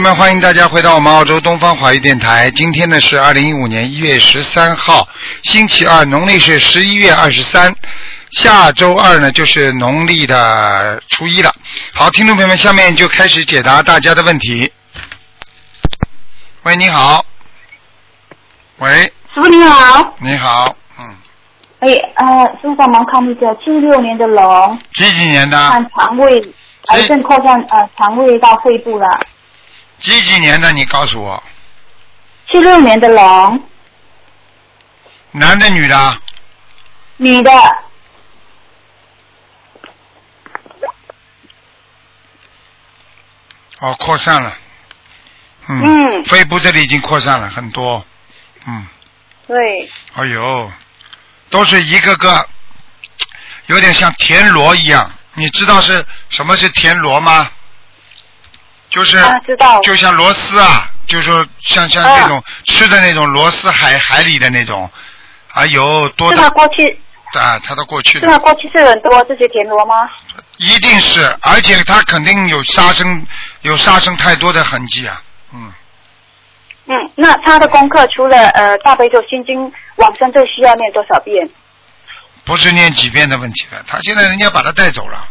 友们，欢迎大家回到我们澳洲东方华语电台。今天呢是二零一五年一月十三号，星期二，农历是十一月二十三。下周二呢就是农历的初一了。好，听众朋友们，下面就开始解答大家的问题。喂，你好。喂，师傅你好，你好，嗯，哎呃，师傅帮忙看一下七六年的龙，几几年的？看肠胃癌症扩散呃肠胃到肺部了。几几年的？你告诉我，七六年的龙，男的女的？女的，哦，扩散了。嗯。嗯肺部这里已经扩散了很多。嗯。对，哎呦，都是一个个，有点像田螺一样。你知道是什么是田螺吗？就是、啊知道就像螺丝啊，就说像像啊那种、吃的那种螺丝海海里的那种，哎呦，多是的他过去啊，他的过去是他，过去是很多这些田螺吗？一定是，而且他肯定有杀生，有杀生太多的痕迹啊，嗯。嗯，那他的功课除了呃大悲咒心经往生咒需要念多少遍？不是念几遍的问题了，他现在人家把他带走了，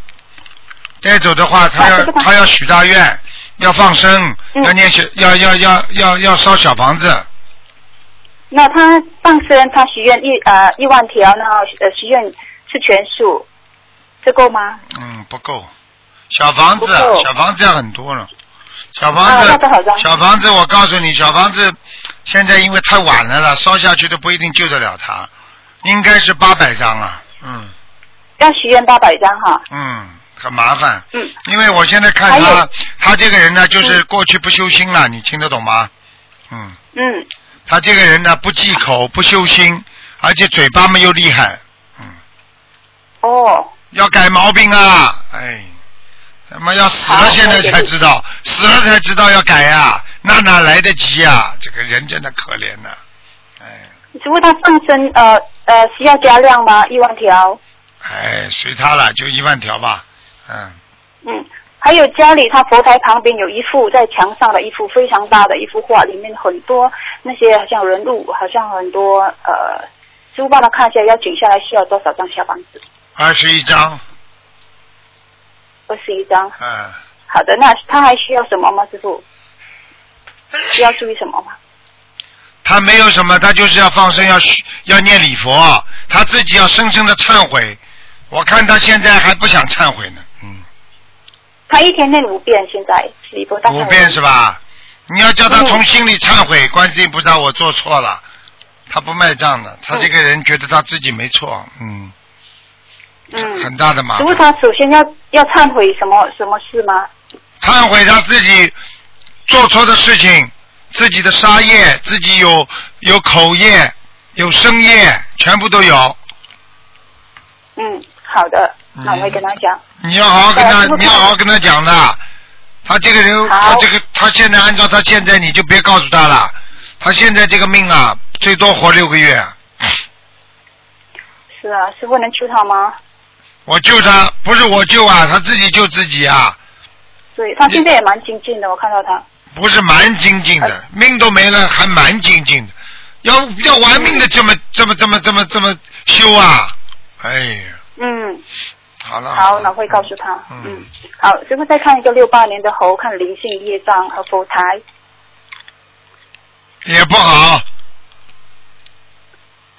带走的话，他要他要许大愿，要放生，嗯。要念小，要要要要要烧小房子，那他放生他许愿一呃一万条，然后呃许愿是全数，这够吗？嗯，不够，小房子小房子要很多了，小房啊子、小房子我告诉你，小房子现在因为太晚了了，烧下去都不一定救得了他，应该是八百张啊，嗯。要许愿八百张哈。嗯，很麻烦，嗯，因为我现在看他，他这个人呢，就是过去不修心了，你听得懂吗？嗯。嗯，他这个人呢，不忌口，不修心，而且嘴巴嘛又厉害，嗯，哦，要改毛病啊！哎，他妈要死了，现在才知道，死了才知道要改呀、那哪来得及呀、这个人真的可怜呐、哎。师傅他放生呃呃需要加量吗？一万条。哎，随他了，就一万条吧，嗯，嗯，还有家里他佛台旁边有一幅在墙上的一幅非常大的一幅画，里面很多那些好像人物，好像很多呃，师傅帮他看一下，要请下来需要多少张小房子？二十一张，二十一张。嗯，好的，那他还需要什么吗，师傅？需要注意什么吗？他没有什么，他就是要放生，要许要念礼佛，他自己要深深的忏悔。我看他现在还不想忏悔呢，嗯。他一天念五遍，现在礼佛大忏悔五遍是吧？你要叫他从心里忏悔，观世音菩萨，我做错了。他不卖账的，他这个人觉得他自己没错，嗯，嗯，很大的麻师傅烦。他首先要要忏悔什么什么事吗？忏悔他自己做错的事情，自己的杀业，自己有有口业，有生业，全部都有。嗯，好的，那我会跟他讲。你要好好跟他你要好好跟他讲的。他这个人，他这个，他现在按照他现在，你就别告诉他了。他现在这个命啊，最多活六个月。是啊，师傅能救他吗？我救他，不是我救啊，他自己救自己啊，对他现在也蛮精进的，我看到他。不是蛮精进的，命都没了还蛮精进的，要要玩命的这么这么这么这么这么修啊！哎呀，嗯，好了，好，了那会告诉他。嗯嗯，好，师傅再看一个六八年的猴，看灵性业障和佛台。也不好。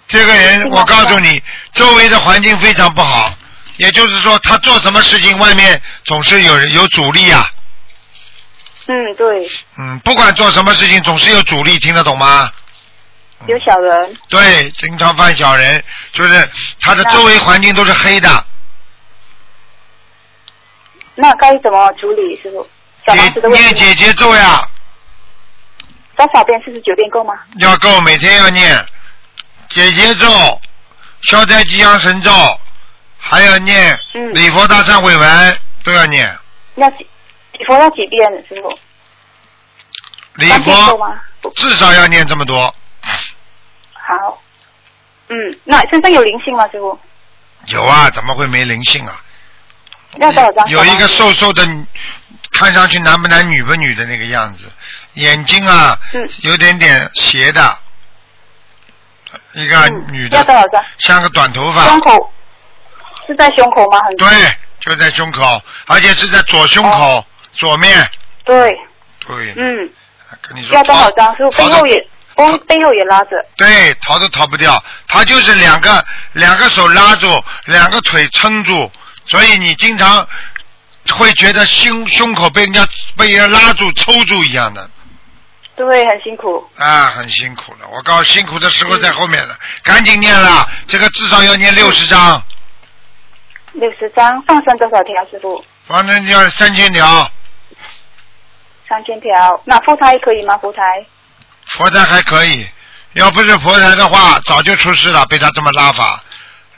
这个人，我告诉你，周围的环境非常不好，也就是说，他做什么事情，外面总是有人有阻力啊。嗯，对，嗯，不管做什么事情，总是有阻力，听得懂吗？有小人。对，经常犯小人，就是他的周围环境都是黑的，那该怎么处理，师傅？小房子的问题吗。念姐姐咒呀，多少遍？四十九遍够吗？要够，每天要念姐姐咒、消灾吉祥神咒，还要念嗯礼佛大忏悔文，都要念。要几？礼佛要几遍，师傅？礼佛？至少要念这么多，好。嗯，那身上有灵性吗，师傅？有啊，怎么会没灵性啊？要多少张？有一个瘦瘦的，看上去男不男女不女的那个样子，眼睛啊，嗯。有点点斜的，一个嗯女的，要多少张？像个短头发，胸口。是在胸口吗？很对，就在胸口，而且是在左胸口、左面，对，对，嗯，跟你说要多少张？师傅背后也，背背后也拉着。对，逃都逃不掉，他就是两个两个手拉住，两个腿撑住，所以你经常会觉得胸胸口被人家被人拉住、抽住一样的。对，很辛苦。啊，很辛苦了。我告诉辛苦的时候在后面了，赶紧念了，这个至少要念六十章，六十张，放生多少条？师傅？反正要三千条，三千条。那佛台可以吗？佛台？佛台还可以，要不是佛台的话，早就出事了，被他这么拉法，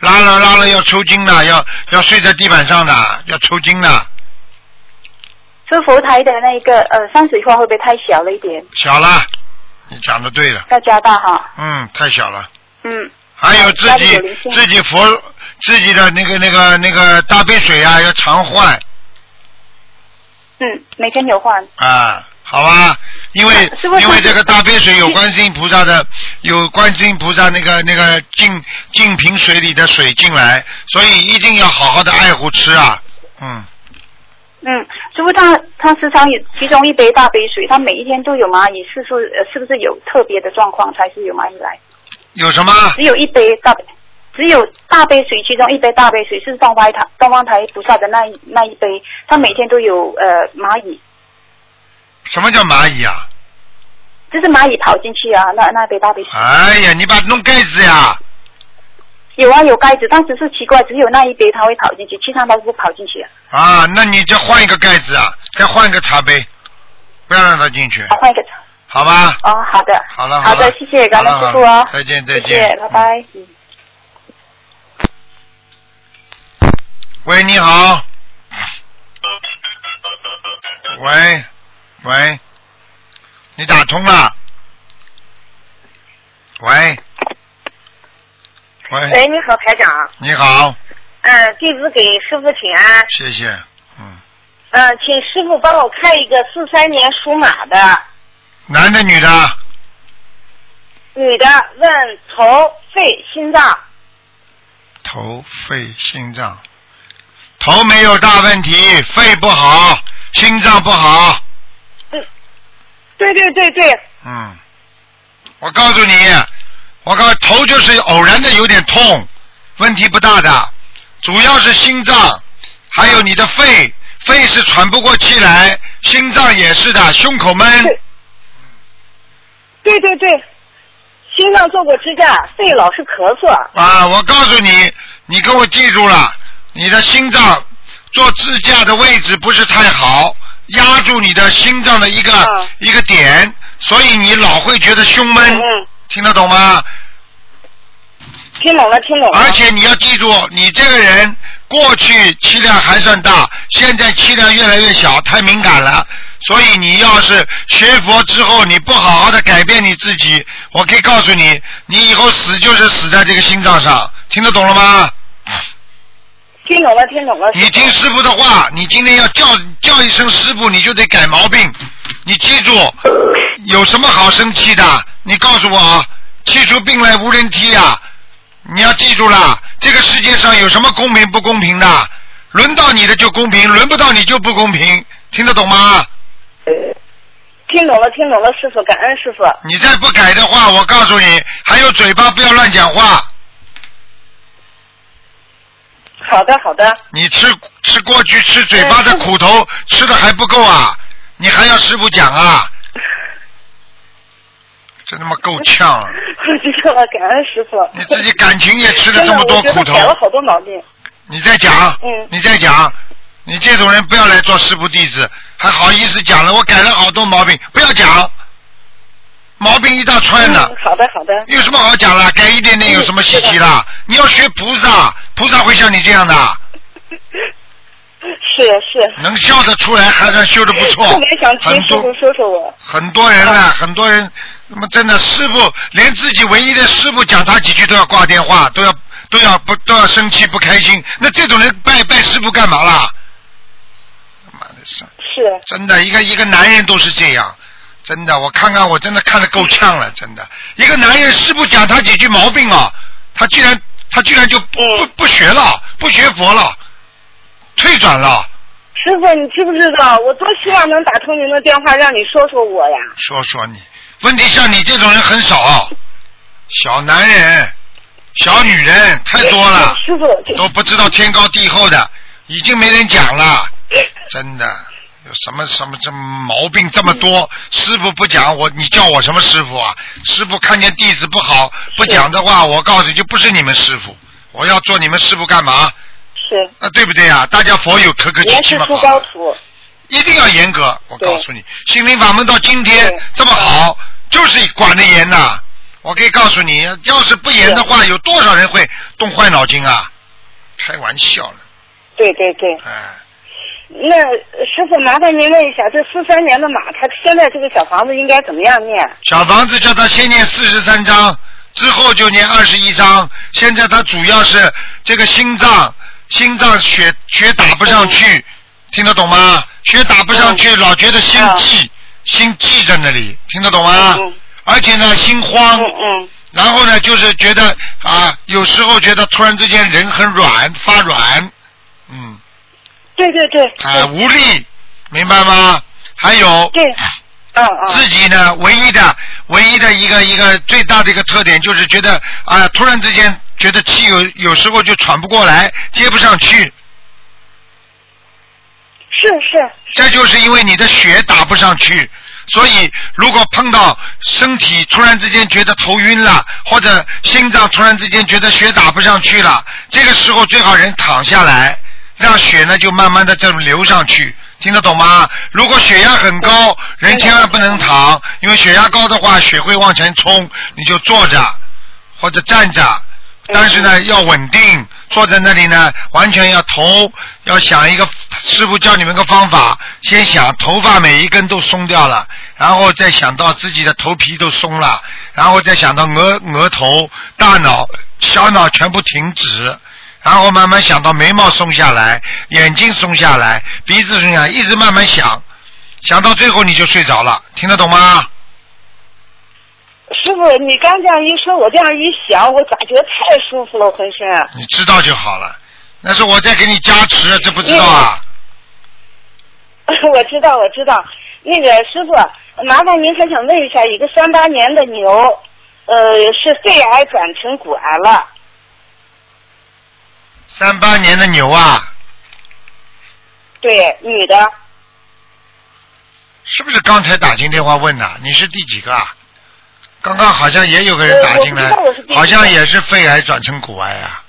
拉了拉了要抽筋的，要要睡在地板上的，要抽筋的，这佛台的那个呃山水画会不会太小了一点？小了，你讲的对了，要加大哈。嗯，太小了。嗯，还有自己有自己佛自己的那个那个那个大杯水啊，要常换嗯，每天有换。啊，好吧？因为因为这个大杯水有观世音菩萨的，有观世音菩萨那个那个净净瓶水里的水进来，所以一定要好好的爱护吃啊。嗯，嗯，师傅他他时常有其中一杯大杯水，他每一天都有蚂蚁，是不是呃是不是有特别的状况才是有蚂蚁来？有什么？只有一杯大杯，只有大杯水，其中一杯大杯水是东方台东方台菩萨的那一那一杯，他每天都有呃蚂蚁，什么叫蚂蚁啊？就是蚂蚁跑进去啊，那那杯大杯水。哎呀，你把它弄盖子呀！有啊，有盖子，但只是奇怪，只有那一杯它会跑进去，其他都不跑进去啊。啊，那你就换一个盖子啊，再换一个茶杯，不要让它进去，好，换一个茶。好吧？哦，好的。好了了好的，谢谢，感恩师傅哦。再见再见谢谢，拜拜。嗯。喂，你好。喂，喂，你打通了。喂，喂，喂，你好，台长。你好，嗯，弟子给师傅请安。谢谢。嗯，嗯，请师傅帮我看一个四三年属马的男的女的？女的，问头、肺、心脏。头、肺、心脏。头没有大问题，肺不好，心脏不好。对对对对，嗯，我告诉你，我告头就是偶然的有点痛，问题不大的，主要是心脏，还有你的肺，肺是喘不过气来，心脏也是的，胸口闷。对对对。对，心脏做过支架，肺老是咳嗽。啊，我告诉你，你给我记住了，你的心脏做支架的位置不是太好，压住你的心脏的一个、嗯一个点，所以你老会觉得胸闷，听得懂吗？听懂了听懂了。而且你要记住，你这个人过去气量还算大，现在气量越来越小，太敏感了。所以你要是学佛之后，你不好好的改变你自己，我可以告诉你，你以后死就是死在这个心脏上，听得懂了吗？听懂了听懂了。你听师傅的话，你今天要叫叫一声师傅，你就得改毛病。你记住，有什么好生气的？你告诉我，气出病来无人替啊！你要记住了，这个世界上有什么公平不公平的？轮到你的就公平，轮不到你就不公平，听得懂吗？听懂了听懂了，师傅感恩师傅。你再不改的话，我告诉你，还有嘴巴不要乱讲话。好的好的，你吃吃过去吃嘴巴的苦头，吃的还不够啊！你还要师傅讲啊？真他妈够呛啊！我知道了，感恩师傅。你自己感情也吃了这么多苦头改了好多毛病。你再讲，嗯你再讲，你这种人不要来做师傅弟子，还好意思讲了？我改了好多毛病，不要讲，毛病一大串呢嗯，，好的好的。有什么好讲了？改一点点有什么稀奇啦？你要学菩萨，菩萨会像你这样的，是是。能笑得出来，还算修的不错特别想。听很多师傅说说我。很多人啊，很多人，那么真的师傅连自己唯一的师傅讲他几句都要挂电话，都要都要不都要生气不开心。那这种人拜拜师傅干嘛啦？妈的，是是，真的，一个一个男人都是这样，真的，我看看，我真的看得够呛了，真的，一个男人师傅讲他几句毛病啊，他居然他居然就不嗯不不学了，不学佛了，退转了，师傅，你知不知道？我多希望能打通您的电话，让你说说我呀。说说你，问题像你这种人很少，小男人、小女人太多了，师傅，都不知道天高地厚的，已经没人讲了，真的。有什么什么这毛病这么多？师傅不讲我，你叫我什么师傅啊？师傅看见弟子不好不讲的话，我告诉你就不是你们师傅。我要做你们师傅干嘛？是啊，对不对啊？大家佛友可可气严师出。高徒。一定要严格。我告诉你，心灵法门到今天这么好，就是管得严呐。我可以告诉你，要是不严的话，有多少人会动坏脑筋啊？开玩笑呢，对对对，哎，那呃师傅麻烦您问一下，这四三年的马，他现在这个小房子应该怎么样念？小房子叫他先念四十三章，之后就念二十一章。现在他主要是这个心脏，心脏血血打不上去，听得懂吗？血打不上去，老觉得心悸，心悸在那里，听得懂吗？嗯而且呢，心慌，嗯嗯，然后呢，就是觉得啊，有时候觉得突然之间人很软，发软，嗯，对对对，啊、对。无力，明白吗？还有对，嗯嗯，自己呢，唯一的、唯一的一个一个最大的一个特点就是觉得啊，突然之间觉得气有有时候就喘不过来，接不上去，是是，这就是因为你的血打不上去。所以，如果碰到身体突然之间觉得头晕了，或者心脏突然之间觉得血打不上去了，这个时候最好人躺下来，让血呢就慢慢的这么流上去，听得懂吗？如果血压很高，人千万不能躺，因为血压高的话，血会往前冲，你就坐着或者站着，但是呢要稳定，坐在那里呢，完全要头要想一个师傅教你们个方法，先想头发每一根都松掉了，然后再想到自己的头皮都松了，然后再想到额额头、大脑、小脑全部停止。然后慢慢想到眉毛松下来，眼睛松下来，鼻子松下来，一直慢慢想，想到最后你就睡着了，听得懂吗？师傅，你刚这样一说，我这样一想，我咋觉得太舒服了，浑身。你知道就好了。那是我在给你加持，这不知道啊？我知道，我知道。那个师傅，麻烦您还想问一下，一个三八年的牛，呃，是肺癌转成骨癌了。三八年的牛啊，对，女的。是不是刚才打进电话问的？你是第几个啊？刚刚好像也有个人打进来呃我知道我是第几，个好像也是肺癌转成骨癌啊。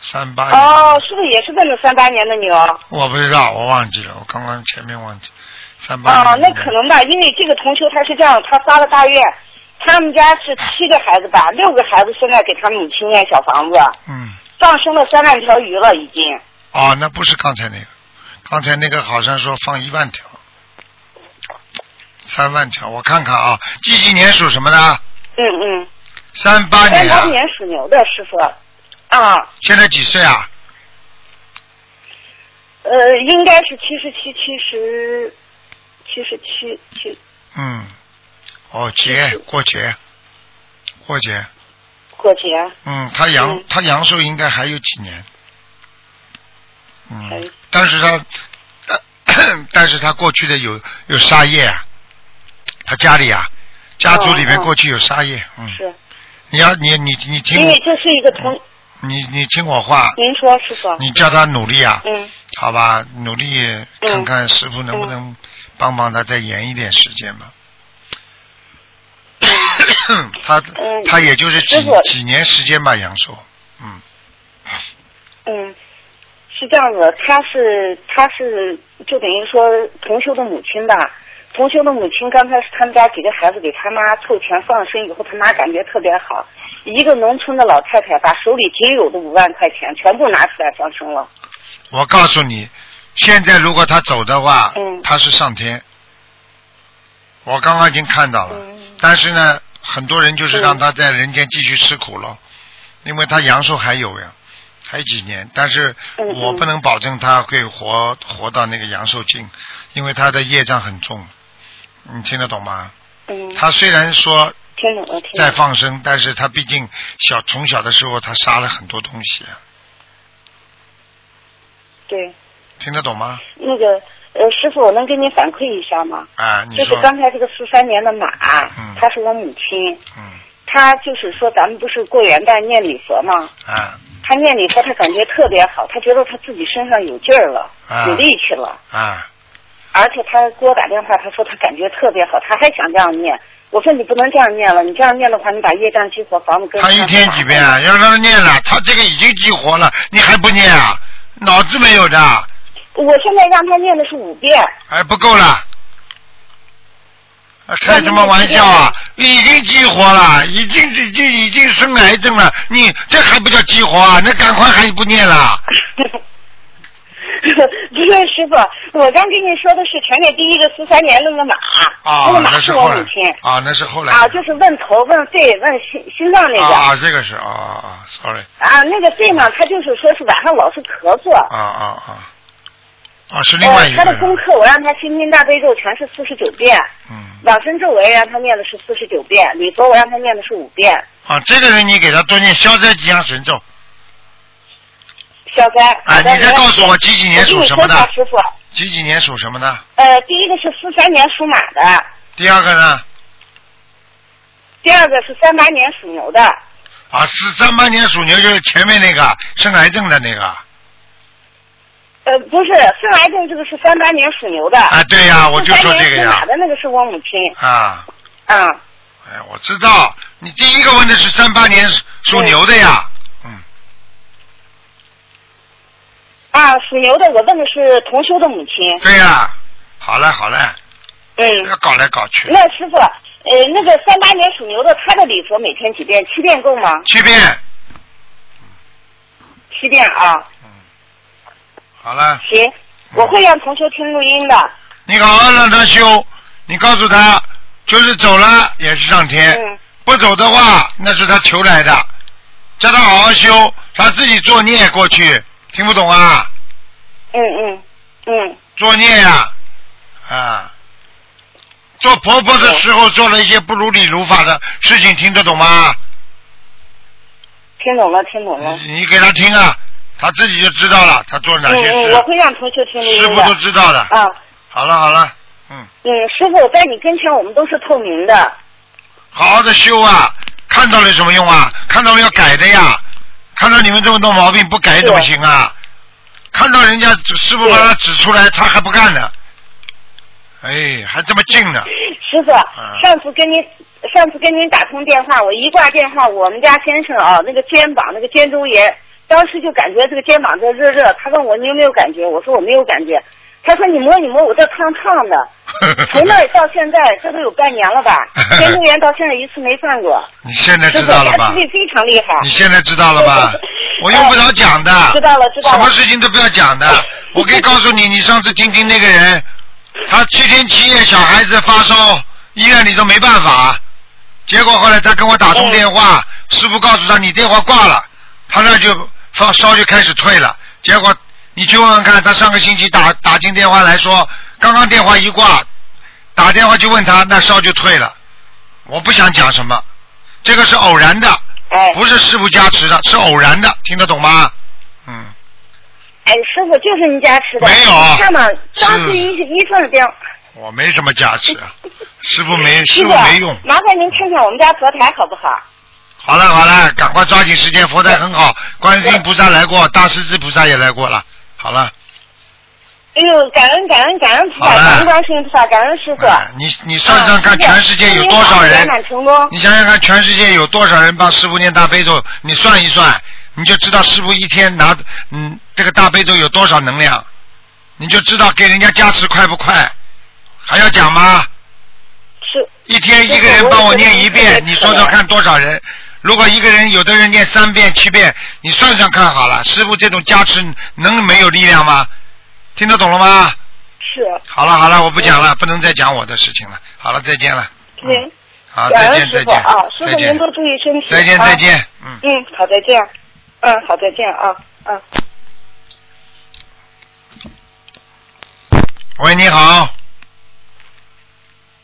三八年，哦，是不是也是问的三八年的牛？我不知道，我忘记了，我刚刚前面忘记。三八哦，年。那可能吧，因为这个同学他是这样，他发了大愿，他们家是七个孩子吧，六个孩子现在给他母亲念小房子，嗯，放生了三万条鱼了已经。哦，那不是刚才那个，刚才那个好像说放一万条，三万条，我看看啊，几几年属什么的？嗯嗯，三八年啊。八，年属牛的师傅，啊，现在几岁啊？呃，应该是七十七、七十、七十七、七。嗯，哦，节过节，过节，过节。嗯，他阳嗯。他阳寿应该还有几年，嗯，但是他，但是他过去的有有杀业啊，他家里啊，家族里面过去有杀业，嗯，是，你要你你你听我，因为这是一个同，你你听我话，您说师傅，你叫他努力啊，嗯，好吧，努力看看师傅能不能帮帮他再延一点时间吧。他嗯他也就是几几年时间吧，阳寿，嗯，嗯，是这样子，他是他是就等于说同修的母亲吧。同修的母亲刚开始他们家几个孩子给他妈凑钱放生以后，他妈感觉特别好。一个农村的老太太把手里仅有的五万块钱全部拿出来放生了。我告诉你，现在如果他走的话，嗯他是上天。我刚刚已经看到了，嗯但是呢，很多人就是嗯让他在人间继续吃苦了，因为他阳寿还有呀，还有几年，但是我不能保证他会活活到那个阳寿尽，因为他的业障很重，你听得懂吗？嗯，他虽然说在。放生，但是他毕竟小从小的时候他杀了很多东西，对，听得懂吗？那个呃，师傅，我能给您反馈一下吗？啊，你就是，刚才这个四三年的马，嗯她是我母亲，嗯她就是说咱们不是过元旦念礼佛吗？啊她念礼佛，她感觉特别好，她觉得她自己身上有劲儿了，啊有力气了，啊，而且她给我打电话，她说她感觉特别好，她还想这样念。我说你不能这样念了，你这样念的话，你把业障激活，房子跟他一天几遍啊？要让他念了，他这个已经激活了，你还不念啊？脑子没有的，我现在让他念的是五遍，还不够了。啊开什么玩笑啊！已经激活了，已经已经已经生癌症了，你这还不叫激活啊？那赶快还不念了？不是师傅，我刚跟你说的是全给第一个四三年那个马，啊那个，马是后来我母亲啊，那是后来啊，就是问头问肺问心心脏那个啊，这个是啊啊啊，sorry，啊，那个肺嘛，他就是说是晚上老是咳嗽。啊啊啊，啊是另外一，个呃他的功，课我让他心经大悲咒全是四十九遍，嗯，往生咒我也让他念的是四十九遍，礼佛我让他念的是五遍，啊，这个人你给他多念消灾吉祥神咒，消灾。啊，你再告诉我几几年属什么的？师傅，几几年属什么的？呃，第一个是四三年属马的，第二个呢？第二个是三八年属牛的，啊，是三八年属牛，就是前面那个生癌症的那个。呃，不是生癌症这个是三八年属牛的。啊，对呀，我就说这个呀。的那个是我母亲，啊，啊，哎，我知道，你第一个问的是三八年属牛的呀。嗯，啊，属牛的，我问的是同修的母亲。对呀。好嘞好了，不嗯，要搞来搞去。那师傅，呃，那个三八年属牛的，他的礼佛每天几遍？七遍够吗？七遍。七遍啊，好了，行，我会让同学听录音的。你好好让他修，你告诉他，就是走了也是上天，嗯，不走的话那是他求来的，叫他好好修，他自己作孽过去，听不懂啊？嗯嗯嗯，作孽呀、啊，做婆婆的时候做了一些不如理如法的事情，听得懂吗？听懂了，听懂了。你你给他听啊，他自己就知道了，他做哪些嗯嗯，事，我会让同学听师傅都。知道的。啊，好了好了，嗯，嗯，师傅在你跟前，我们都是透明的。好好的修啊，看到了有什么用啊？看到了要改的呀，看到你们这么多毛病不改怎么行啊？看到人家师傅把他指出来，他还不干呢，哎，还这么近呢，师傅，上次跟您上次跟您打通电话，我一挂电话，我们家先生啊，那个肩膀那个肩周炎，当时就感觉这个肩膀在热热。他问我你有没有感觉？我说我没有感觉。他说你摸你摸，我这烫烫的。从那到现在，这都有半年了吧？监督员到现在一次没犯过。你现在，知道了吧压制？力非常厉害。你现在知道了吧？我用不着讲的，知道了知道了什么事情都不要讲的。我可以告诉你，你上次听听那个人，他七天七夜小孩子发烧，医院里都没办法，结果后来他跟我打通电话，师傅告诉他你电话挂了，他那就发烧就开始退了。结果你去问问看，他上个星期打打进电话来说，刚刚电话一挂，打电话就问他，那烧就退了。我不想讲什么，这个是偶然的。哎不是师傅加持的，是偶然的，听得懂吗？嗯，哎，师傅就是您加持的。没有你看嘛，当是时一一份电，我没什么加持，师傅没，师傅没用。麻烦您看看我们家佛台好不好？好了好了，赶快抓紧时间，佛台很好，观世音菩萨来过，大势至菩萨也来过了。好了，哎呦，感恩感恩感恩菩萨，感恩观世音菩萨，感恩师傅。哎你你算算看，啊全世界有多少人。你想想看，全世界有多少人帮师傅念大悲咒？你算一算，你就知道师傅一天拿嗯这个大悲咒有多少能量，你就知道给人家加持快不快。还要讲吗？是一天一个人帮我念一遍，你说说看多少人？如果一个人有的人念三遍七遍，你算算看好了，师傅这种加持能没有力量吗？听得懂了吗？是，好了好了，我不讲了，不能再讲我的事情了。好了，再见了。对，好，再见再见啊，师再见傅您多注意身体。再见啊再见，嗯。嗯，好，再见。嗯，好，再见啊。嗯。喂，你好。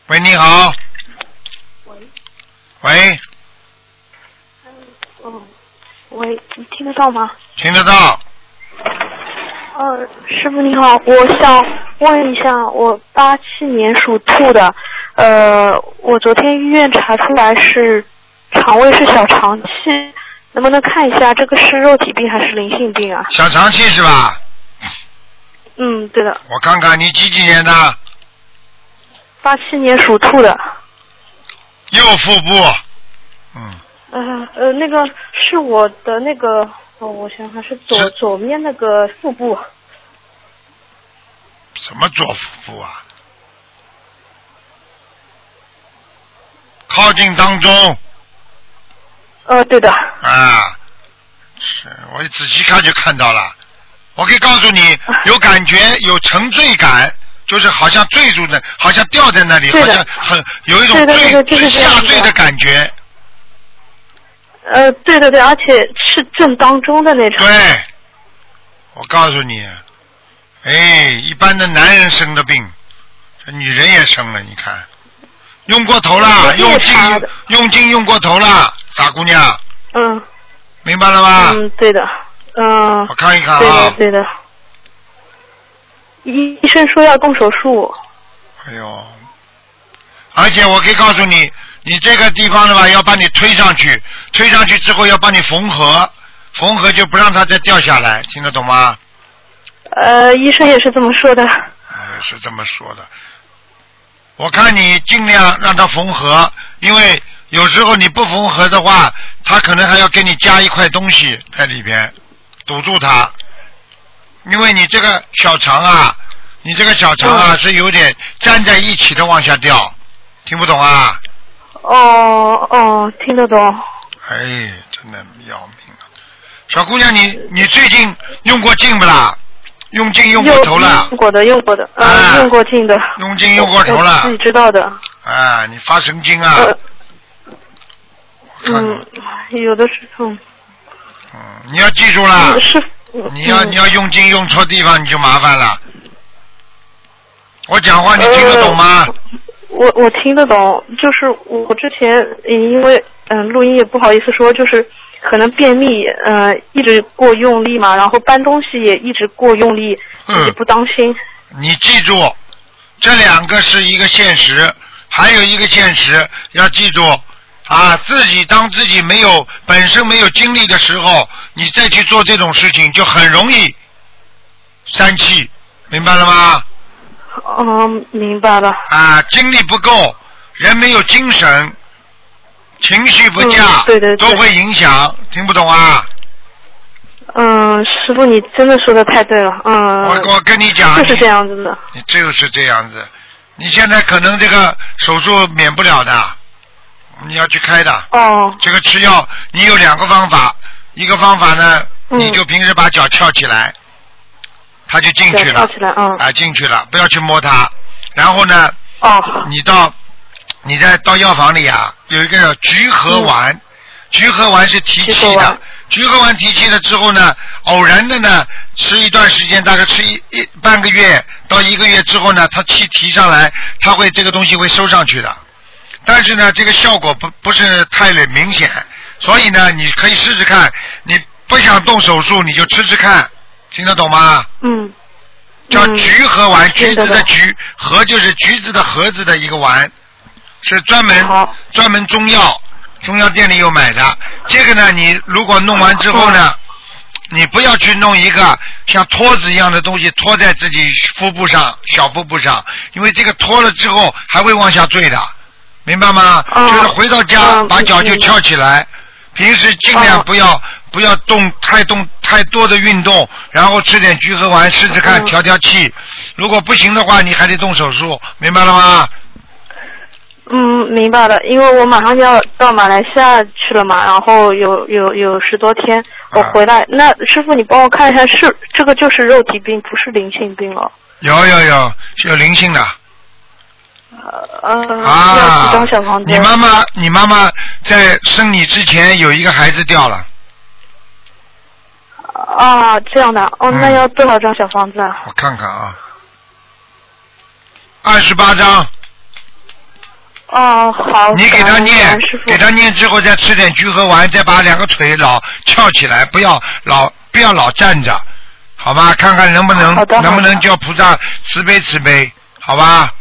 喂，你好。喂。喂，哦，喂，你听得到吗？听得到？呃，师傅你好，我想问一下，我八七年属兔的，呃，我昨天医院查出来是肠胃是小肠气，能不能看一下这个是肉体病还是灵性病啊？小肠气是吧？嗯，对的，我看看你几几年的？八七年属兔的，右腹部。嗯，呃呃，那个是我的那个，哦，我想想是左左面那个腹部，什么左腹部啊？靠近当中。呃，对的，啊，是我一仔细看就看到了。我可以告诉你，有感觉，有沉醉感，就是好像坠住的，好像掉在那里，好像很有一种坠下坠的感觉。呃，对对对，而且是正当中的那种。对，我告诉你，哎，一般的男人生的病，这女人也生了，你看，用过头了，用劲用劲用过头了，傻姑娘，嗯。明白了吗？嗯，对的，嗯。我，看一看对的啊，对的。医医生说要动手术，哎呦，而且我可以告诉你，你这个地方的话，要把你推上去，推上去之后要把你缝合，缝合就不让它再掉下来，听得懂吗？呃，医生也是这么说的。呃，是这么说的。我看你尽量让它缝合，因为有时候你不缝合的话，它可能还要给你加一块东西在里边堵住它。因为你这个小肠啊，你这个小肠啊、嗯是有点粘在一起的往下掉，听不懂啊？哦哦，听得懂。哎，真的要命啊！小姑娘，你你最近用过劲不啦？用劲用过头了用，过的，用过的，呃，啊用过劲的。用劲用过头了自己知道的。啊！你发神经啊！嗯，有的时候，嗯，你要记住了，是，你要嗯你要用劲用错地方，你就麻烦了。我讲话你听得懂吗？呃我我听得懂，就是我之前呃因为嗯、录音也不好意思说，就是可能便秘，呃一直过用力嘛，然后搬东西也一直过用力，嗯自己不当心。你记住，这两个是一个现实，还有一个现实要记住啊！自己当自己没有本身没有精力的时候，你再去做这种事情，就很容易生气，明白了吗？嗯，明白了。啊，精力不够，人没有精神，情绪不佳，嗯对对对都会影响，听不懂啊？嗯，师傅你真的说的太对了，嗯，我我跟你讲，就是这样子的。你就是这样子，你现在可能这个手术免不了的，你要去开的。哦，这个吃药，你有两个方法，一个方法呢，嗯你就平时把脚翘起来，它就进去了。啊，进去了，不要去摸它。然后呢，哦，你到你在到药房里啊，有一个叫菊核丸，菊核丸是提气的。菊核丸，菊核丸提气了之后呢，偶然的呢，吃一段时间，大概吃一一半个月到一个月之后呢，它气提上来，它会这个东西会收上去的，但是呢，这个效果不不是太明显，所以呢，你可以试试看，你不想动手术你就吃吃看，听得懂吗？嗯，叫嗯。菊核丸，橘子的橘，核就是橘子的盒子的一个丸，是专门专门中药，中药店里有买的。这个呢，你如果弄完之后呢，你不要去弄一个像托子一样的东西托在自己腹部上、小腹部上，因为这个托了之后还会往下坠的，明白吗？哦。就是回到家、哦把脚就翘起来，平时尽量哦。不要、不要动太动太多的运动，然后吃点菊合丸试试看嗯调调气。如果不行的话，你还得动手术，明白了吗？嗯，明白了，因为我马上就要到马来西亚去了嘛，然后有有有十多天，我啊回来。那师傅，你帮我看一下，是这个就是肉体病，不是灵性病了。有有有，是有灵性的啊？你妈妈，你妈妈在生你之前有一个孩子掉了，啊，这样的，哦，嗯那要多少张小房子啊？我看看啊，二十八张，哦，好。你给他感念恩师，傅给他念之后再吃点聚合丸，再把两个腿老翘起来，不要老不要老站着，好吧？看看能不能好的能不能的叫菩萨慈悲慈悲，好吧？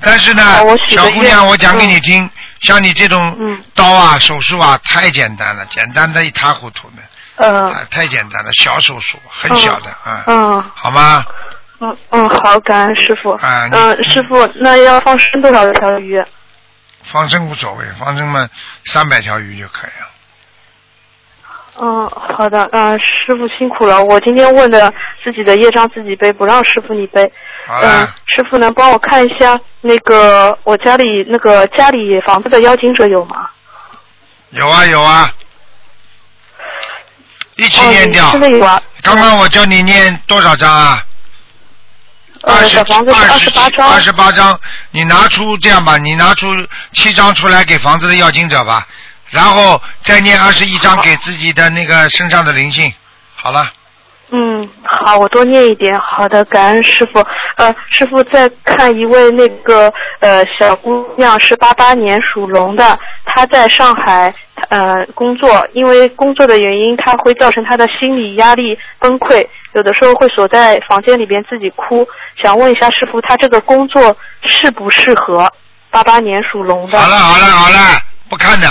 但是呢好我，许个小姑娘，我讲给嗯你听，像你这种嗯刀啊、手术啊，太简单了，简单的一塌糊涂的，嗯啊，太简单了，小手术，很小的，啊，嗯好吗？嗯嗯，好，感恩师傅。啊你嗯，师傅，那要放生多少条鱼？放生无所谓，放生嘛，三百条鱼就可以了。嗯，好的，嗯，师傅辛苦了。我今天问的自己的业障自己背，不让师傅你背。好嗯了，，师傅能帮我看一下那个我家里那个家里房子的邀请者有吗？有啊有啊，一起哦，念掉。现在有啊。刚刚我教你念多少章啊？二呃，十二十八张。二十八章，你拿出这样吧，你拿出七张出来给房子的要经者吧，然后再念二十一章给自己的那个身上的灵性。好了，嗯，好，我多念一点。好的，感恩师傅。呃，师傅再看一位那个呃小姑娘，是八八年属龙的，她在上海呃工作，因为工作的原因，她会造成她的心理压力崩溃，有的时候会锁在房间里边自己哭。想问一下师傅，她这个工作适不适合？八八年属龙的。好了好了好了，不看的，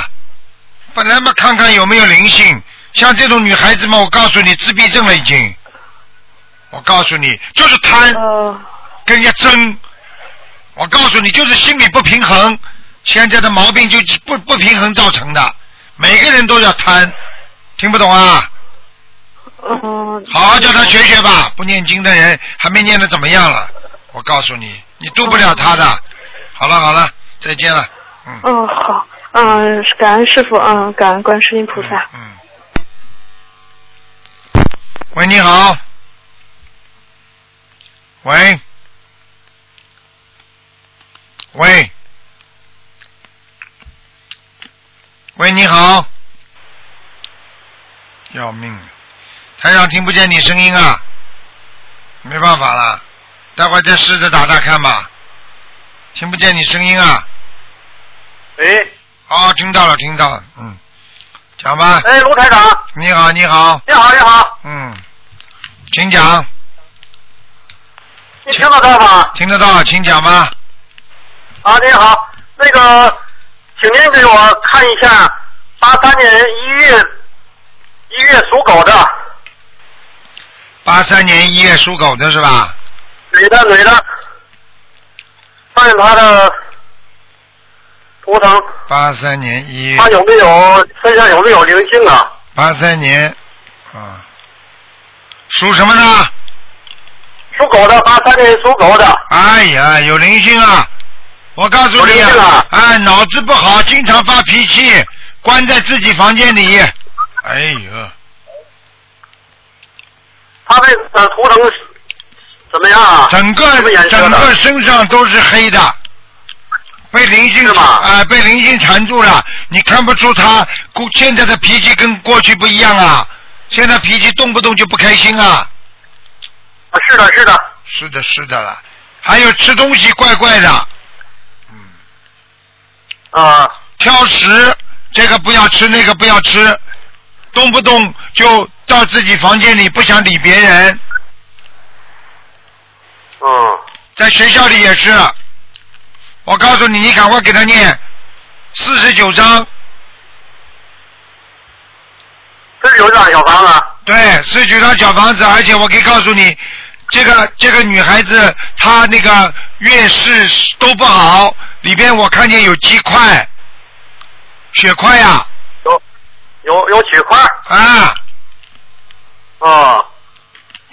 本来嘛看看有没有灵性。像这种女孩子嘛，我告诉你，自闭症了已经。我告诉你，就是贪。呃，跟人家争。我告诉你，就是心理不平衡，现在的毛病就不不平衡造成的。每个人都要贪，听不懂啊？嗯。好好叫他学学吧。不念经的人还没念的怎么样了？我告诉你，你渡不了他的。好了好了，再见了。嗯。嗯，好，嗯，感恩师傅，嗯，感恩观世音菩萨。嗯。喂，你好。喂。喂。喂，你好。要命，台长听不见你声音啊，没办法了，待会儿再试着打打看吧。听不见你声音啊？喂，哦，听到了，听到了，嗯，讲吧。哎，卢台长，你好，你好，你好，你好，嗯，请讲，你听得到吗？听得到，请讲吧。啊，你好，那个，请您给我看一下八三年一月一月属狗的八三年一月属狗的是吧？女的女的，看他的图腾，八三年一月他，有没有身上有没有灵性啊？八三年，啊，属什么呢？属狗的，八三年属狗的，哎呀，有灵性啊！我告诉你啊哎，脑子不好，经常发脾气，关在自己房间里。哎呦，她这个图腾怎么样啊？整个整？个身上都是黑的，被灵性是吗啊、被灵性缠住了。你看不出他过现在的脾气跟过去不一样啊？现在脾气动不动就不开心啊？啊是的，是的，是的，是的了。还有吃东西怪怪的，嗯啊，挑食，这个不要吃，那个不要吃，动不动就到自己房间里不想理别人，嗯，在学校里也是。我告诉你，你赶快给他念四十九章，四十九张小房子。对，四十九张小房子，而且我可以告诉你，这个这个女孩子她那个月事都不好，里边我看见有鸡块、血块呀、有有有血块？啊，啊，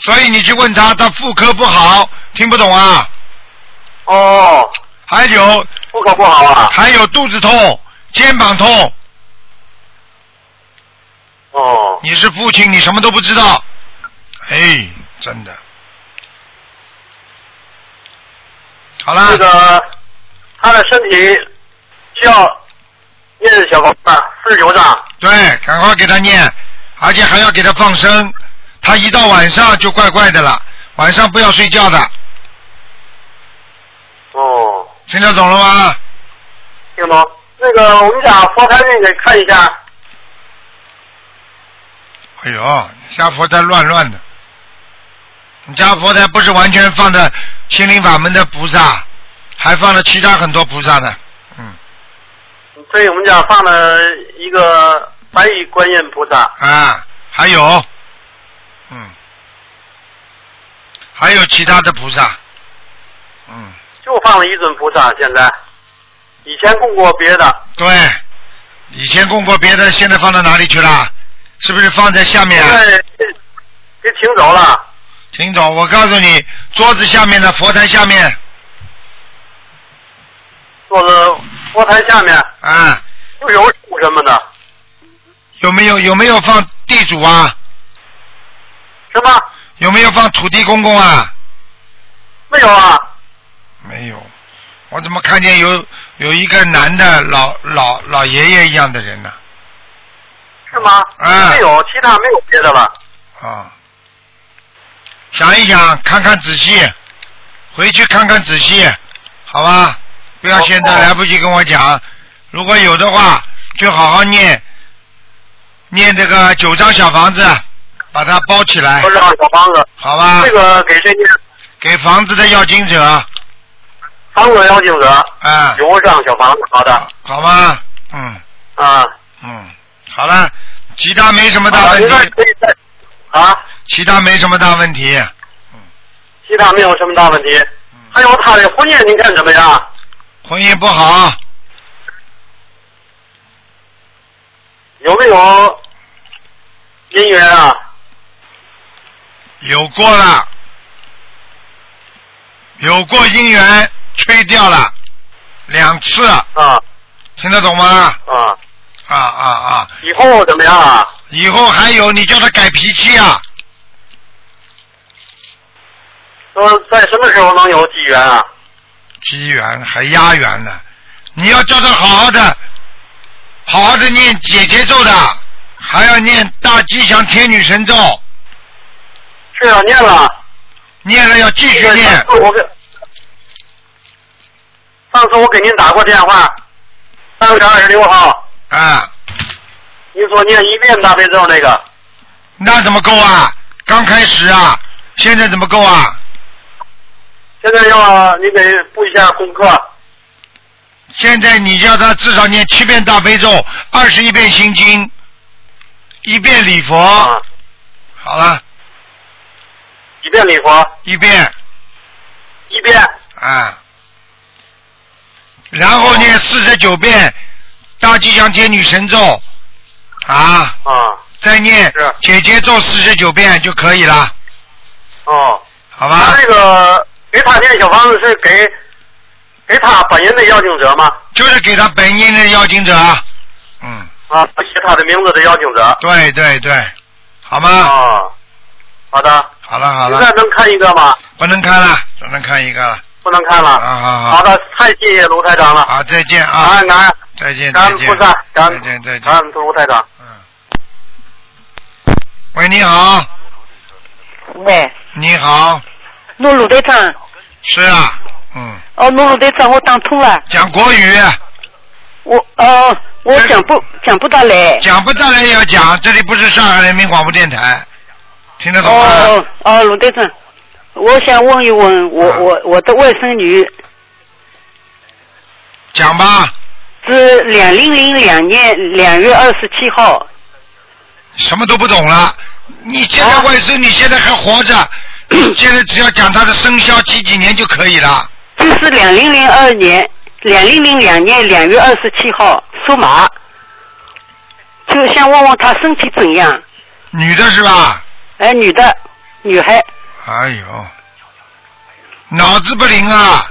所以你去问她，她妇科不好，听不懂啊？哦，还有妇科不好啊，还有肚子痛、肩膀痛，哦，你是父亲，你什么都不知道，哎，真的。好了，这个他的身体需要念小房子四十九章，对，赶快给他念，而且还要给他放生。他一到晚上就怪怪的了，晚上不要睡觉的，哦，听得懂了吗？听懂。那个我们家佛台那个看一下，哎呦，你家佛台乱乱的，你家佛台不是完全放的心灵法门的菩萨，还放了其他很多菩萨的，嗯。对我们家放了一个白衣观音菩萨，啊，还有，嗯，还有其他的菩萨，嗯，就放了一尊菩萨。现在，以前供过别的，对，以前供过别的，现在放到哪里去了？是不是放在下面啊？现在给给请走了。请走？我告诉你，桌子下面的佛台下面坐在佛台下面，啊，就有树什么的，有没有有没有放地主啊？什么有没有放土地公公啊？没有啊？没有，我怎么看见有有一个男的老老老爷爷一样的人呢？是吗？啊没有，其他没有别的了？啊，想一想，看看仔细，回去看看仔细，好吧？不要现在哦来不及跟我讲，如果有的话，就好好念，念这个九张小房子，把它包起来九张小房子，好吧这？个给谁念？给房子的要经者，房子要经者，啊，九张小房子，好的，好吗？嗯啊。嗯，好了，其他没什么大，问题，啊，其他没什么大问题。嗯其他没有什么大问题。还有他的婚姻，您看怎么样？婚姻不好，有没有姻缘啊？有过了，有过姻缘，吹掉了两次，啊听得懂吗？啊，啊啊啊！以后怎么样啊？以后还有，你叫他改脾气啊！说在什么时候能有机缘啊？机缘还压缘呢，你要叫他好好的，好好的念姐姐咒的，还要念大吉祥天女神咒，是啊，念了。念了要继续念上次我给您打过电话，三月二十六号，啊，您说念一遍大悲咒那个，那怎么够啊？刚开始啊，现在怎么够啊？现在要你给布一下功课。现在你叫他至少念七遍大悲咒，二十一遍心经，一遍礼佛，啊，好了，一遍礼佛，一遍。一遍。啊，然后念四十九遍大吉祥天女神咒，啊，啊，再念姐姐咒四十九遍就可以了，哦。好吧他？这个给他念小房子是给给他本人的邀请者吗？就是给他本人的邀请者，嗯，啊，写他的名字的邀请者。对对对，好吗？啊，好的。好了好现在，能看一个吗？不能看了，只能看一个了，不能看了。啊好好好的，太谢谢卢台长了。好，再见感啊恩，感恩，再见再见，恩菩萨，感再见再见。感。恩卢台长。嗯。喂，你好，喂，你好，侬卢台长，是啊，嗯，哦，侬卢台长，我打通了，讲国语，我哦，我讲不讲不到来，讲不当然要讲，这里不是上海人民广播电台，听得懂吗？哦哦，卢队长，我想问一问我啊我我的外甥女讲吧，是两零零两年两月二十七号，什么都不懂了。你现在啊外甥，你现在还活着，现在只要讲他的生肖几几年就可以了。就是两零零二年两零零两年两月二十七号属马，就想问问她身体怎样？女的是吧？哎，女的，女孩，哎呦，脑子不灵啊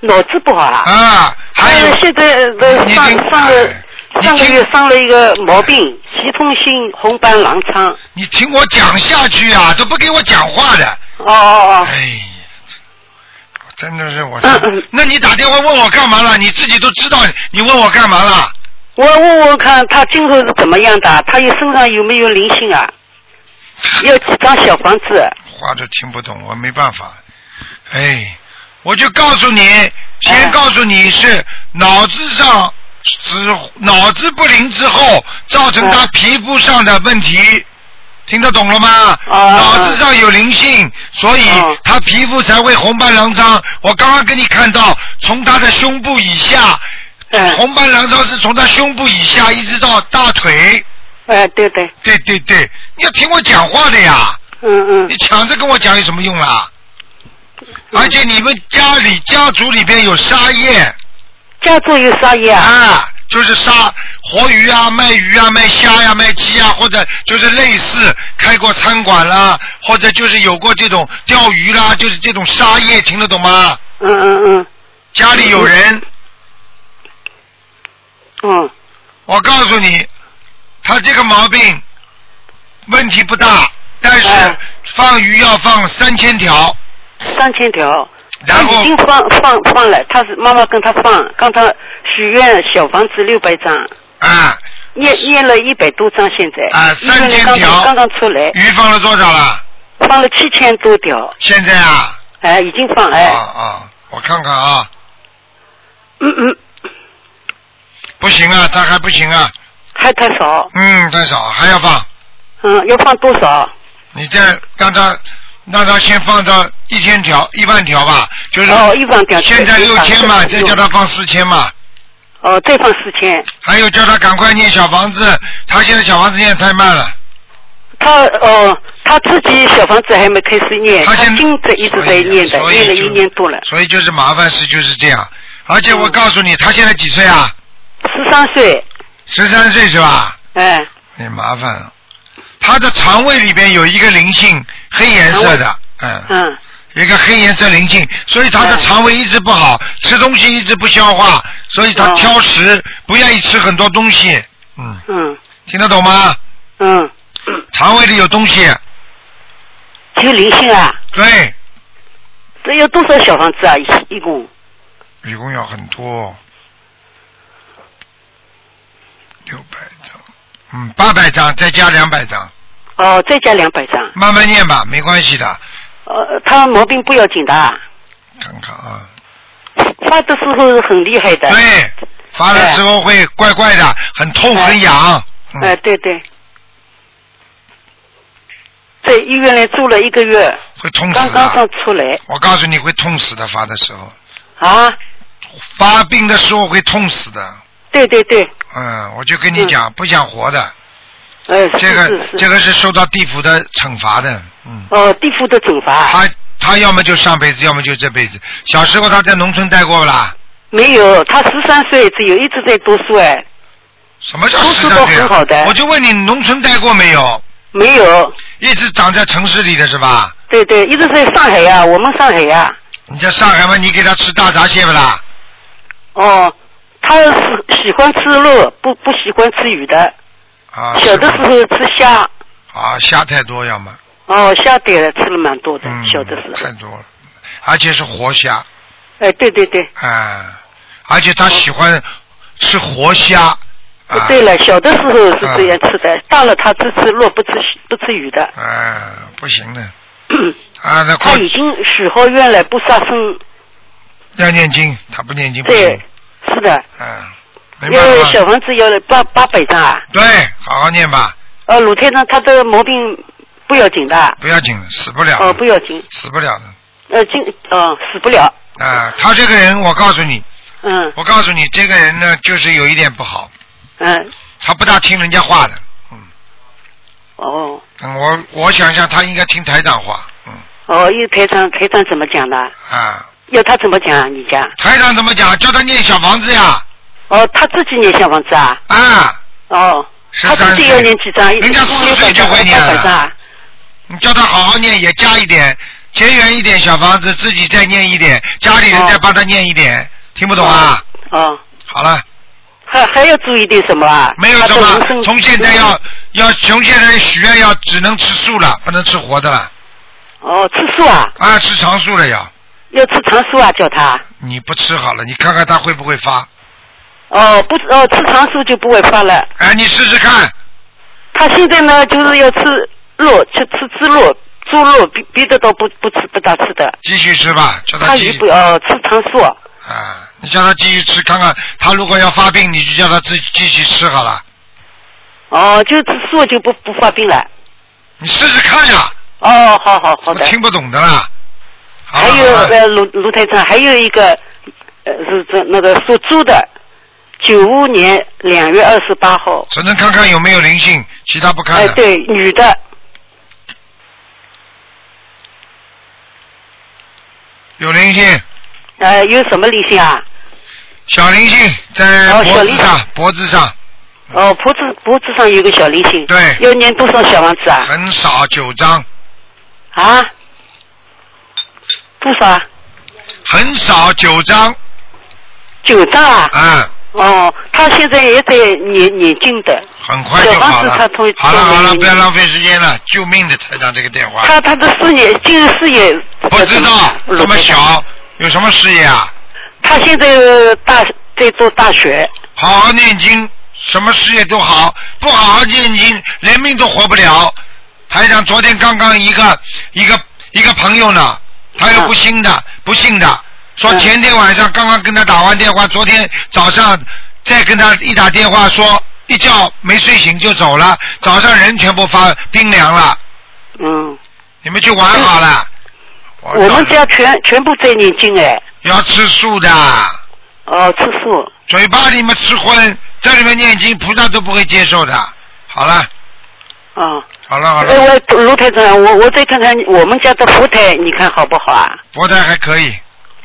脑子不好啊。啊！还有呃，现在呃上上上个月生了一个毛病，系统性红斑狼疮。你听我讲下去啊，都不给我讲话的。哦哦哦，哎呀，真的是我嗯嗯。那你打电话问我干嘛了？你自己都知道，你问我干嘛了？我问问看他今后是怎么样的？他有身上有没有灵性啊？要几张小房子？话都听不懂，我没办法。哎，我就告诉你，先哎告诉你是脑子上只脑子不灵之后，造成他哎皮肤上的问题。听得懂了吗？哦脑子上有灵性，所以哦他皮肤才会红斑狼疮。我刚刚给你看到，从他的胸部以下，嗯，红斑狼疮是从他胸部以下一直到大腿。哎，对对，对对对，你要听我讲话的呀！嗯嗯，你抢着跟我讲有什么用啦？而且你们家里家族里边有沙业家族有沙业啊？啊，就是杀活鱼啊、卖鱼啊、卖虾呀、卖鸡啊，或者就是类似开过餐馆啦，或者就是有过这种钓鱼啦，就是这种沙业，听得懂吗？嗯嗯嗯。家里有人，嗯，我告诉你，他这个毛病问题不大，但是哎。放鱼要放三千条，三千条。然后已经放放放了，他是妈妈跟他放，刚他许愿小房子六百张，啊。念念了一百多张，现在。啊医院里3000条。刚刚出来，鱼放了多少了？放了七千多条，现在啊，哎，已经放啊哎，啊，我看看啊，嗯嗯，不行啊，他还不行啊，还太少，嗯，太少，还要放。嗯，要放多少？你再让他让他先放到一千条、一万条吧，就是哦，一万条。现在六千嘛，再叫他放四千嘛，哦，再放四千。还有叫他赶快念小房子，他现在小房子念得太慢了，他哦，他自己小房子还没开始念，他他现经在一直在念的，念了一年多了，所以就是麻烦事就是这样。而且我嗯告诉你，他现在几岁啊？十三岁，十三岁是吧？哎，你麻烦了，他的肠胃里边有一个灵性，黑颜色的，嗯，嗯，一个黑颜色灵性，所以他的嗯。肠胃一直不好，吃东西一直不消化，所以他哦挑食，不愿意吃很多东西，嗯，嗯。听得懂吗？嗯，肠胃里有东西，有灵性啊，对，这有多少小房子啊？一一共一共要很多，六百。张，嗯，八百张，再加两百张，哦，再加两百张。慢慢念吧，没关系的，呃，他毛病不要紧的。啊，看看啊，发的时候很厉害的。对，发的时候会怪怪的，很痛很痒，嗯哎，对对，在医院里住了一个月，会痛刚刚死的。刚出来。我告诉你会痛死的，发的时候，啊，发病的时候会痛死的。对对对，嗯，我就跟你讲，不想活的，哎，这个这个是受到地府的惩罚的。嗯，哦，地府的惩罚他他要么就上辈子，要么就这辈子。小时候他在农村待过不啦？没有，他十三岁，只有一直在读书哎，什么叫十三岁很好的啊？我就问你，农村待过没有？没有，一直长在城市里的是吧？对对，一直在上海呀、我们上海呀、你在上海嘛？你给他吃大闸蟹不啦？哦，他是喜欢吃肉，不不喜欢吃鱼的。啊，小的时候吃虾，啊，虾太多要么，哦，虾对了，吃了蛮多的，嗯，小的时候。太多了，而且是活虾，哎，对对对，啊，而且他喜欢吃活虾，啊，对了，小的时候是这样吃的，大了他只吃肉，不吃不吃鱼的。啊，不行的，啊，那他已经许好愿了，不杀生。要念经，他不念经不对。行，，是的，嗯，没要办法，小房子要八八百张啊。对，好好念吧，呃，鲁太长他这个毛病不要紧的，不要紧，死不了，哦，不要紧，死不了的，呃，今呃死不了，啊，他这个人，我告诉你，嗯。我告诉你，这个人呢，就是有一点不好，嗯，他不大听人家话的，嗯，哦。嗯我我想想，他应该听台长话，嗯，哦，一台长台长怎么讲的？啊，要他怎么讲啊？你讲？台长怎么讲？叫他念小房子呀，哦，他自己念小房子啊？啊，哦，他自己要念几张？人家一共四岁就会念了？你叫他好好念，也加一点，结缘一点小房子，自己再念一点，家里人再帮他念一点，听不懂啊？哦，好了，还还要注意点什么啊？没有什么，从现在要要从现在许愿要只能吃素了，不能吃活的了，哦，吃素啊？啊，吃长素了要。要吃长素啊？叫他你不吃好了，你看看他会不会发？哦，不哦，吃长素就不会发了。哎，你试试看，他现在呢，就是要吃肉，吃吃猪肉，猪肉别别的都不不吃不大吃的。继续吃吧，叫他他继续鱼不要吃长素。啊，你叫他继续吃，看看他如果要发病，你就叫他自己继续吃好了。哦，就吃素就不不发病了。你试试看呀，哦，好好好的。怎么听不懂的啦？好还有呃，卢卢台长，还有一个呃是这那个属猪的，九五年两月二十八号。只能看看有没有灵性，其他不看哎，的。对，女的，有灵性，呃，有什么灵性啊？小灵性在脖子上，脖子上哦，脖子脖子上有个小灵性。对要念多少小王子啊？很少九张，啊？多少啊？很少九张，九张啊？嗯，哦，他现在也在念念经的。很快就好了。好了好了，不要浪费时间了，救命的台长这个电话。他他的事业，今日事业。不知道这么小有什么事业啊？他现在大在读大学。好好念经，什么事业都好，不好好念经，连命都活不了。台长昨天刚刚一个一个一个朋友呢，他又不信的，不信的，说嗯前天晚上刚刚跟他打完电话，昨天早上再跟他一打电话说一觉没睡醒就走了，早上人全部发冰凉了，嗯。你们去玩好了。我们家全全部在念经哎。要吃素的。哦，吃素。嘴巴里面吃荤，在里面念经，菩萨都不会接受的。好了，哦。好了，好了。哎，我卢台长，我我再看看我们家的佛台，你看好不好啊？佛台还可以。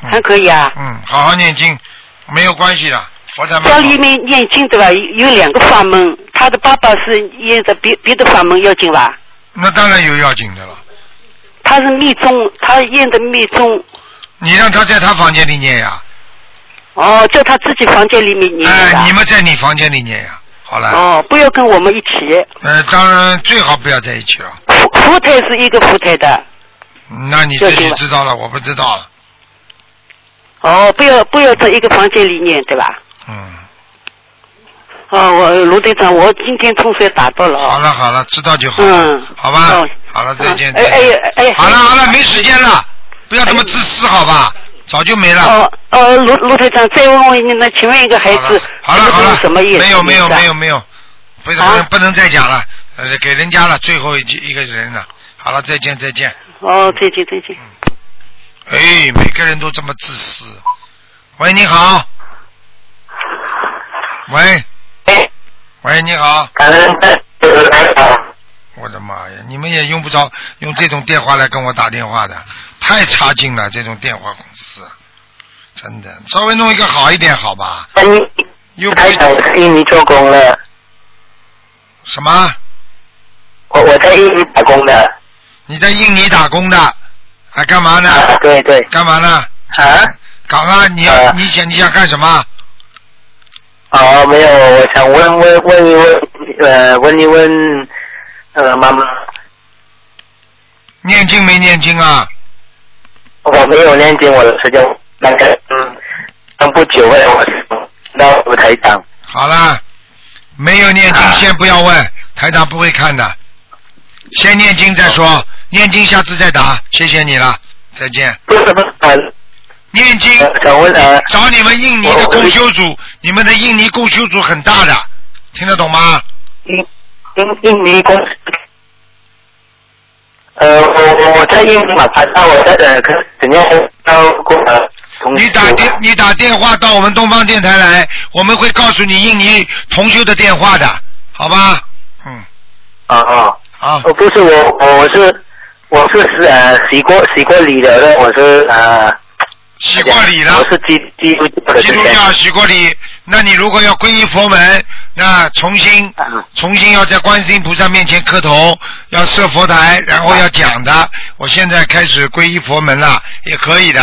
嗯还可以啊。嗯，好好念经，没有关系的。佛台家里面念经对吧？有有两个法门，他的爸爸是念的别别的法门要紧吧？那当然有要紧的了。他是密宗，他念的密宗。你让他在他房间里念呀。哦，叫他自己房间里面念。哎，你们在你房间里念呀。好了。哦，不要跟我们一起。呃，当然最好不要在一起了。福福台是一个福台的。那你自己知道了，我不知道了。哦，不要不要在一个房间里念，对吧？嗯。哦，我卢队长，我今天同学打到了哦。好了好了，知道就好。嗯。好吧哦。好了，再见。哎哎哎。好了好了，没时间了，不要这么自私，好吧？早就没了。哦哦，卢卢台长，再问问你，那请问一个孩子，好了好了，什么意思？没有没有没有没有，不能不能不能再讲了，呃，给人家了，最后一一个人了。好了，再见再见。哦，再见再见。哎，每个人都这么自私。喂，你好。喂。喂，你好。我的妈呀！你们也用不着用这种电话来跟我打电话的，太差劲了！这种电话公司，真的，稍微弄一个好一点，好吧？又不台长，我在印尼做工了。什么？我我在印尼打工的。你在印尼打工的，还干嘛呢？啊，对对。干嘛呢？啊？讲啊！你要、你想你想干什么？哦，没有，我想问问问一问，呃，问一问，呃，妈妈，念经没念经啊？我没有念经，我的时间那个，嗯，等不久哎，我到我台长。好啦，没有念经先不要问，台长不会看的。先念经再说，念经下次再打，谢谢你了，再见。为什么？呃，念经。想问呃，找你们印尼的共修组，你们的印尼共修组很大的，听得懂吗？印印印尼公司。呃，我我我在印尼嘛，反正我在呃，可怎样到过呃同你打电你打电话到我们东方电台来，我们会告诉你印尼同修的电话的，好吧？嗯。啊啊。啊。哦，不是我，我我是我是是呃洗过洗过礼的，我是呃。洗过礼了。我是基基督教。基督教洗过礼，那你如果要皈依佛门，那重新重新要在观世音菩萨面前磕头，要设佛台，然后要讲的。我现在开始皈依佛门了，也可以的，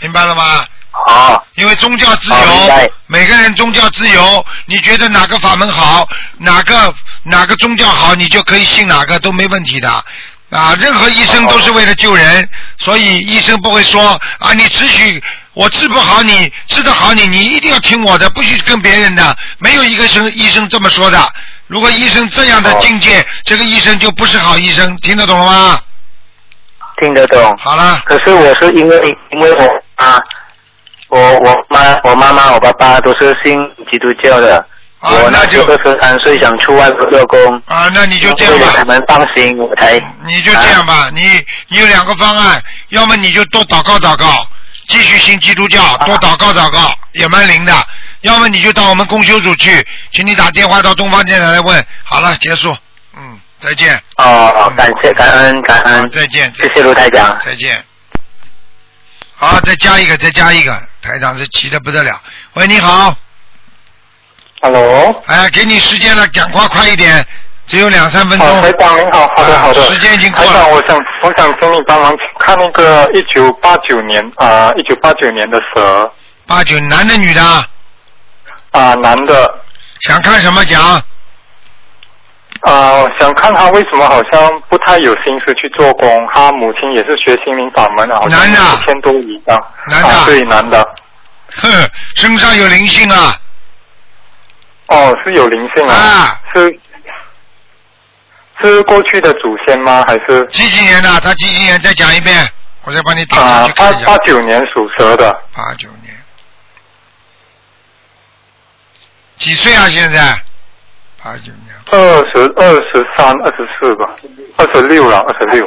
明白了吗？好。因为宗教自由，每个人宗教自由，你觉得哪个法门好，哪个哪个宗教好，你就可以信哪个都没问题的。啊，任何医生都是为了救人，所以医生不会说啊，你只许我治不好你，治得好你，你一定要听我的，不许跟别人的。没有一个生医生这么说的。如果医生这样的境界，这个医生就不是好医生，听得懂了吗？听得懂。好了，可是我是因为因为我啊，我我妈我妈妈我爸爸都是信基督教的，啊我那就二十三岁想出外国做工，啊，那你就这样吧为了他。们放心，我才你就这样吧，你你有两个方案，要么你就多祷告祷告，继续信基督教，多祷告祷告，也蛮灵的；要么你就到我们公修组去，请你打电话到东方电台来问。好了，结束，嗯，再见，哦，感谢感恩感，恩，再见，谢谢卢台长。再见。好，再加一个，再加一个，台长是急得不得了。喂，你好，Hello，哎，给你时间了，讲话快一点，只有两三分钟。哦，台长您好，好的啊好的，时间已经过台长，了。我想我想请你帮忙看那个一九八九年啊，一九八九年的蛇。八九男的女的？啊，啊，男的。想看什么讲？啊，想看他为什么好像不太有心思去做工，他母亲也是学心灵法门，好像男的。一千多以上，男的。啊，对，男的，哼，身上有灵性啊！哦，是有灵性啊，啊。是是过去的祖先吗？还是几几年的？他几几年？再讲一遍，我再帮你点啊上去八八看一下。九年属蛇的，八九年，几岁啊？现在？八九年，二十二十三、二十四吧，二十六了，二十六。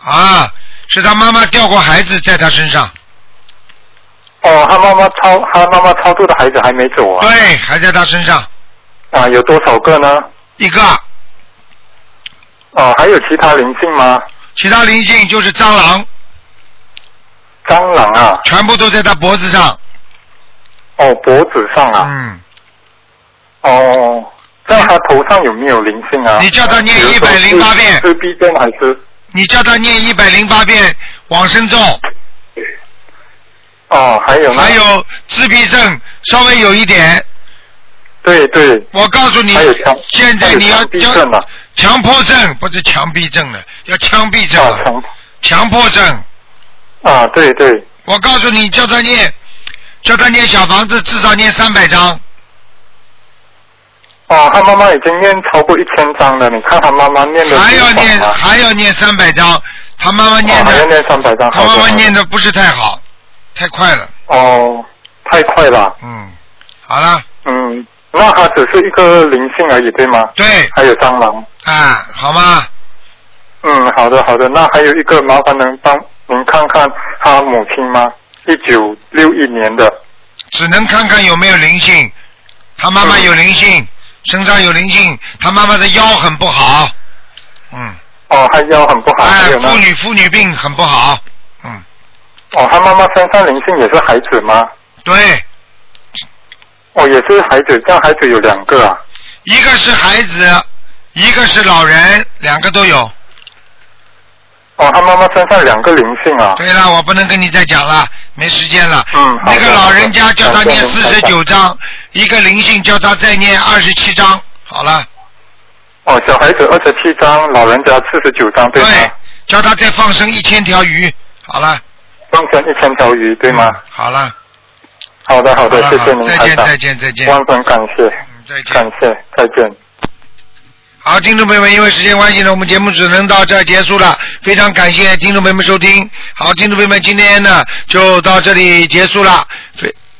啊，是他妈妈掉过孩子在他身上，哦，他妈妈超，他妈妈超度的孩子还没走啊？对，还在他身上啊，有多少个呢？一个，哦，还有其他灵性吗？其他灵性就是蟑螂，蟑螂啊，全部都在他脖子上。哦，脖子上啊，嗯，哦，在他头上有没有灵性啊？你叫他念一百零八遍自闭症还是？你叫他念一百零八遍往生咒，哦，还有呢？还有自闭症稍微有一点。对对，我告诉你现在你要还有枪毙症啊强迫症不是枪毙症了，要枪毙症啊了，强强迫症。啊，对对，我告诉你，叫他念，叫他念小房子，至少念三百张。哦，他妈妈已经念超过一千张了，你看他妈妈念的还要念还要念三百张，他妈妈念哦，还要的，念三百张，他妈妈念的不是太好，太快了。哦，太快了，嗯，好了，嗯，那他只是一个灵性而已，对吗？对，还有蟑螂。啊，好吗？嗯，好的好的，那还有一个麻烦能帮您看看他母亲吗？一九六一年的，只能看看有没有灵性。他妈妈有灵性，身上有灵性，他妈妈的腰很不好。嗯，哦，他腰很不好，哎，妇，女妇女病很不好。嗯，哦，他妈妈身上灵性也是孩子吗？对，哦，也是孩子，这样孩子有两个啊。一个是孩子，一个是老人，两个都有。哦，他妈妈身上两个灵性啊。对了，我不能跟你再讲了，没时间了。嗯那个老人家叫他念四十九章，一个灵性叫他再念二十七章。好了，哦，小孩子二十七张，老人家四十九张，对吗？叫他再放生一千条鱼。好了，放生一千条鱼，对吗？嗯好了，好的，好的，好谢谢您，再见，再，见，再见，万分感谢，嗯再见感。谢，再见。好，听众朋友们，因为时间关系呢，我们节目只能到这儿结束了。非常感谢听众朋友们收听。好，听众朋友们，今天呢就到这里结束了。非